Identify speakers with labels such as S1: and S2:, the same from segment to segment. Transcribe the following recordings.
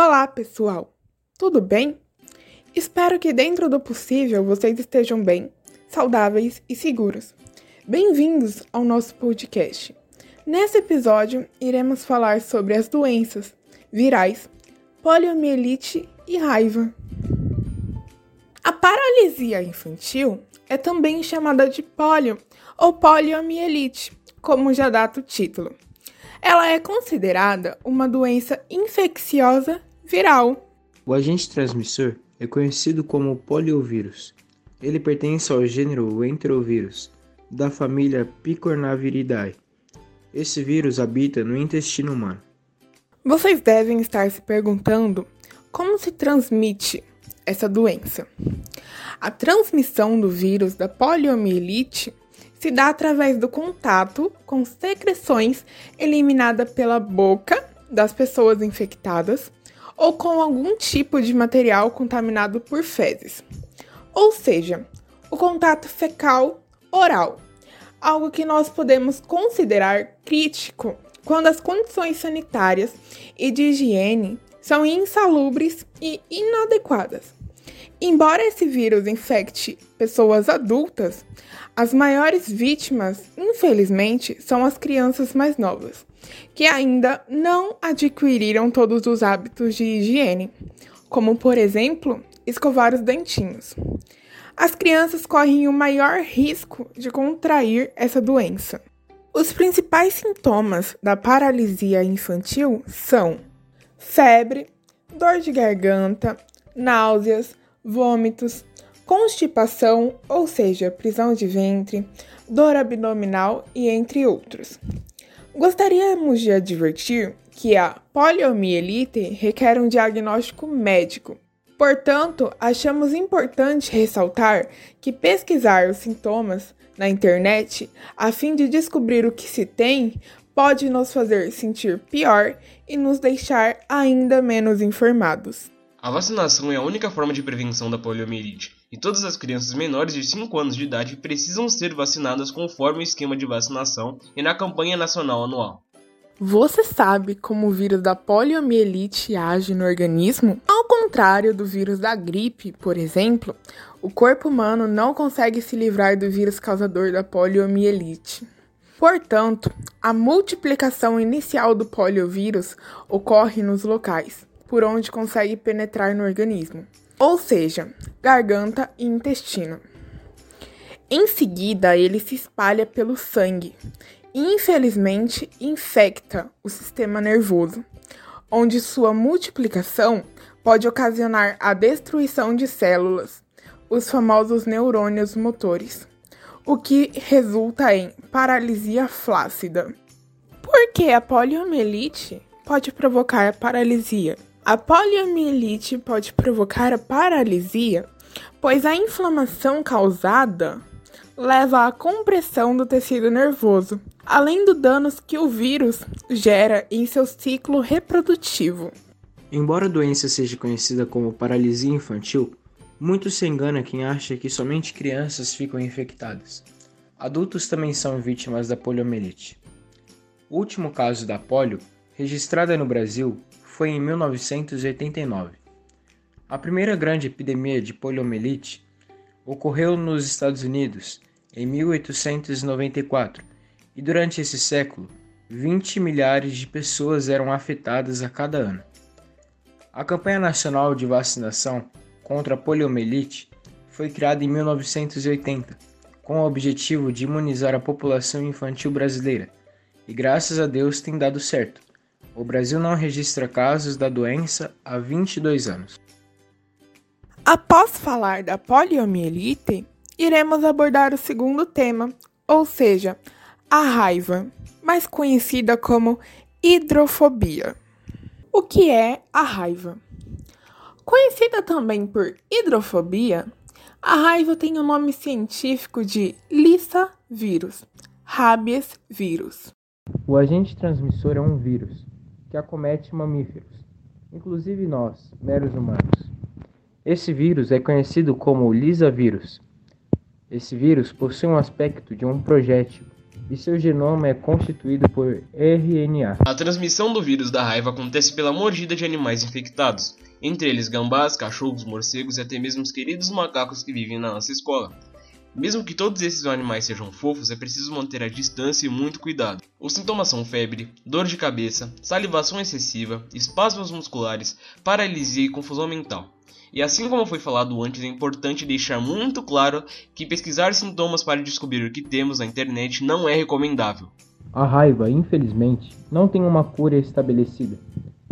S1: Olá, pessoal! Tudo bem? Espero que, dentro do possível, vocês estejam bem, saudáveis e seguros. Bem-vindos ao nosso podcast. Nesse episódio, iremos falar sobre as doenças virais, poliomielite e raiva. A paralisia infantil é também chamada de polio ou poliomielite, como já data o título. Ela é considerada uma doença infecciosa viral.
S2: O agente transmissor é conhecido como poliovírus. Ele pertence ao gênero Enterovírus, da família Picornaviridae. Esse vírus habita no intestino humano.
S1: Vocês devem estar se perguntando como se transmite essa doença. A transmissão do vírus da poliomielite se dá através do contato com secreções eliminadas pela boca das pessoas infectadas ou com algum tipo de material contaminado por fezes. Ou seja, o contato fecal oral, algo que nós podemos considerar crítico quando as condições sanitárias e de higiene são insalubres e inadequadas. Embora esse vírus infecte pessoas adultas, as maiores vítimas, infelizmente, são as crianças mais novas, que ainda não adquiriram todos os hábitos de higiene, como, por exemplo, escovar os dentinhos. As crianças correm o maior risco de contrair essa doença. Os principais sintomas da paralisia infantil são febre, dor de garganta, náuseas, vômitos, constipação, ou seja, prisão de ventre, dor abdominal e entre outros. Gostaríamos de advertir que a poliomielite requer um diagnóstico médico. Portanto, achamos importante ressaltar que pesquisar os sintomas na internet a fim de descobrir o que se tem pode nos fazer sentir pior e nos deixar ainda menos informados.
S3: A vacinação é a única forma de prevenção da poliomielite, e todas as crianças menores de 5 anos de idade precisam ser vacinadas conforme o esquema de vacinação e na campanha nacional anual.
S1: Você sabe como o vírus da poliomielite age no organismo? Ao contrário do vírus da gripe, por exemplo, o corpo humano não consegue se livrar do vírus causador da poliomielite. Portanto, a multiplicação inicial do poliovírus ocorre nos locais por onde consegue penetrar no organismo, ou seja, garganta e intestino. Em seguida, ele se espalha pelo sangue e, infelizmente, infecta o sistema nervoso, onde sua multiplicação pode ocasionar a destruição de células, os famosos neurônios motores, o que resulta em paralisia flácida. Por que a poliomielite pode provocar paralisia? A poliomielite pode provocar a paralisia, pois a inflamação causada leva à compressão do tecido nervoso, além dos danos que o vírus gera em seu ciclo reprodutivo.
S2: Embora a doença seja conhecida como paralisia infantil, muito se engana quem acha que somente crianças ficam infectadas. Adultos também são vítimas da poliomielite. O último caso da polio, registrada no Brasil, foi em 1989. A primeira grande epidemia de poliomielite ocorreu nos Estados Unidos em 1894 e durante esse século 20 milhares de pessoas eram afetadas a cada ano. A campanha nacional de vacinação contra a poliomielite foi criada em 1980 com o objetivo de imunizar a população infantil brasileira e graças a Deus tem dado certo. O Brasil não registra casos da doença há 22 anos.
S1: Após falar da poliomielite, iremos abordar o segundo tema, ou seja, a raiva, mais conhecida como hidrofobia. O que é a raiva? Conhecida também por hidrofobia, a raiva tem o nome científico de Lissa vírus, rabies vírus.
S2: O agente transmissor é um vírus que acomete mamíferos, inclusive nós, meros humanos. Esse vírus é conhecido como lisavírus. Esse vírus possui um aspecto de um projétil e seu genoma é constituído por RNA.
S3: A transmissão do vírus da raiva acontece pela mordida de animais infectados, entre eles gambás, cachorros, morcegos e até mesmo os queridos macacos que vivem na nossa escola. Mesmo que todos esses animais sejam fofos, é preciso manter a distância e muito cuidado. Os sintomas são febre, dor de cabeça, salivação excessiva, espasmos musculares, paralisia e confusão mental. E assim como foi falado antes, é importante deixar muito claro que pesquisar sintomas para descobrir o que temos na internet não é recomendável.
S2: A raiva, infelizmente, não tem uma cura estabelecida.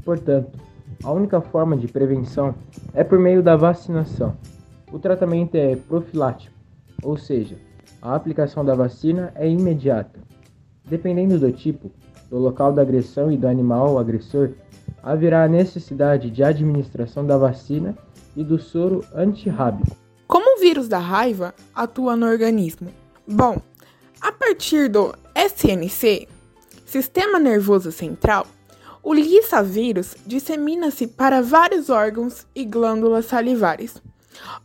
S2: Portanto, a única forma de prevenção é por meio da vacinação. O tratamento é profilático, ou seja, a aplicação da vacina é imediata. Dependendo do tipo, do local da agressão e do animal agressor, haverá a necessidade de administração da vacina e do soro antirrábico.
S1: Como o vírus da raiva atua no organismo? Bom, a partir do SNC, Sistema Nervoso Central, o vírus dissemina-se para vários órgãos e glândulas salivares,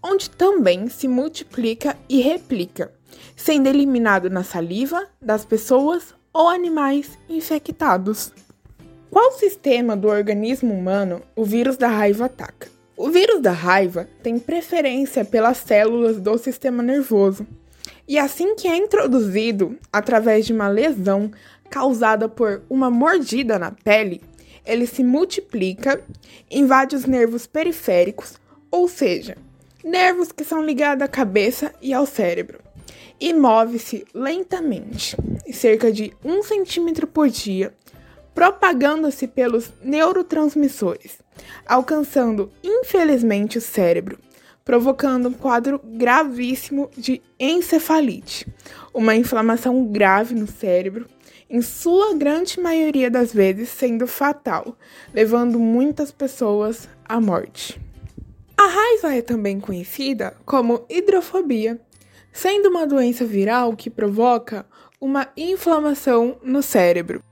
S1: onde também se multiplica e replica, sendo eliminado na saliva das pessoas ou animais infectados. Qual sistema do organismo humano o vírus da raiva ataca? O vírus da raiva tem preferência pelas células do sistema nervoso, e assim que é introduzido através de uma lesão causada por uma mordida na pele, ele se multiplica, invade os nervos periféricos, ou seja, nervos que são ligados à cabeça e ao cérebro, e move-se lentamente, cerca de 1 centímetro por dia, propagando-se pelos neurotransmissores, alcançando infelizmente o cérebro, provocando um quadro gravíssimo de encefalite, uma inflamação grave no cérebro, em sua grande maioria das vezes sendo fatal, levando muitas pessoas à morte. A raiva é também conhecida como hidrofobia, sendo uma doença viral que provoca uma inflamação no cérebro.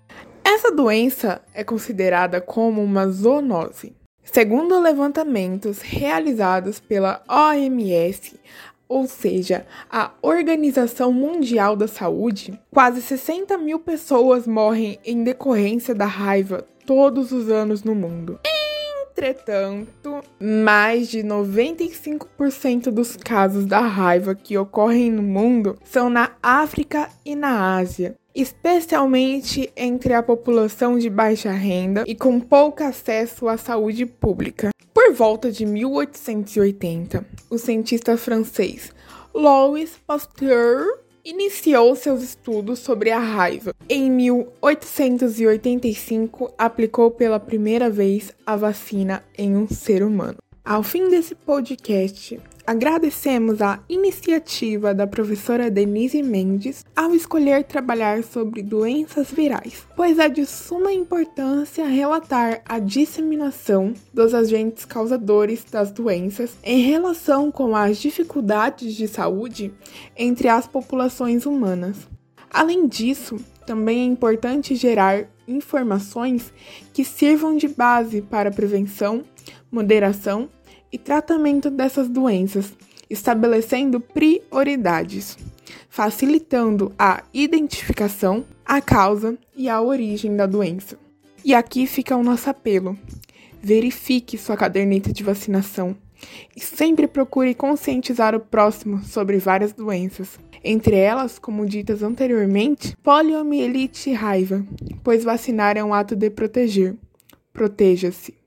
S1: Essa doença é considerada como uma zoonose. Segundo levantamentos realizados pela OMS, ou seja, a Organização Mundial da Saúde, quase 60 mil pessoas morrem em decorrência da raiva todos os anos no mundo. Entretanto, mais de 95% dos casos da raiva que ocorrem no mundo são na África e na Ásia, especialmente entre a população de baixa renda e com pouco acesso à saúde pública. Por volta de 1880, o cientista francês Louis Pasteur iniciou seus estudos sobre a raiva. Em 1885, aplicou pela primeira vez a vacina em um ser humano. Ao fim desse podcast, Agradecemos a iniciativa da professora Denise Mendes ao escolher trabalhar sobre doenças virais, pois é de suma importância relatar a disseminação dos agentes causadores das doenças em relação com as dificuldades de saúde entre as populações humanas. Além disso, também é importante gerar informações que sirvam de base para prevenção, moderação e tratamento dessas doenças, estabelecendo prioridades, facilitando a identificação, a causa e a origem da doença. E aqui fica o nosso apelo: verifique sua caderneta de vacinação e sempre procure conscientizar o próximo sobre várias doenças, entre elas, como ditas anteriormente, poliomielite e raiva, pois vacinar é um ato de proteger. Proteja-se.